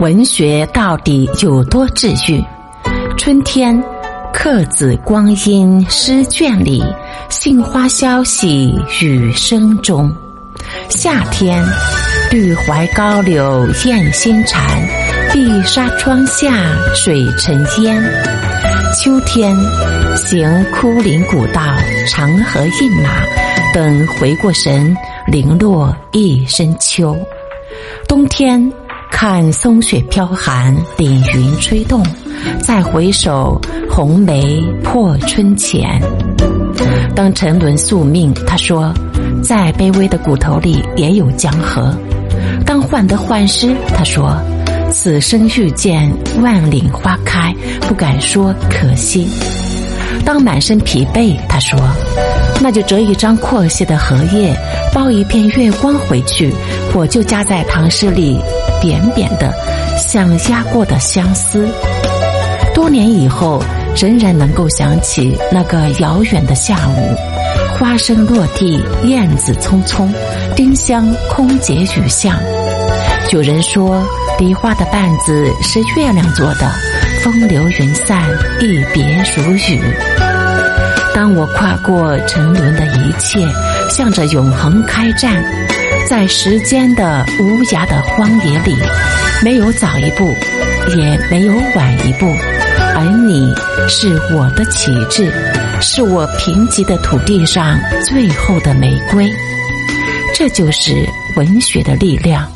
文学到底有多治愈？春天，客子光阴诗卷里，杏花消息雨声中；夏天，绿槐高柳燕心蝉，碧纱窗下水成烟；秋天，行枯林古道，长河饮马，等回过神，零落一身秋；冬天。看松雪飘寒，凛云吹动，再回首红梅破春前。当沉沦宿命，他说，再卑微的骨头里也有江河。当患得患失，他说，此生遇见万里花开，不敢说可惜。当满身疲惫，他说，那就折一张阔些的荷叶，包一片月光回去，我就夹在唐诗里。扁扁的，像压过的相思。多年以后，仍然能够想起那个遥远的下午，花生落地，燕子匆匆，丁香空结雨巷。有人说，梨花的瓣子是月亮做的，风流云散，一别如雨。当我跨过沉沦的一切，向着永恒开战。在时间的无涯的荒野里，没有早一步，也没有晚一步，而你是我的旗帜，是我贫瘠的土地上最后的玫瑰。这就是文学的力量。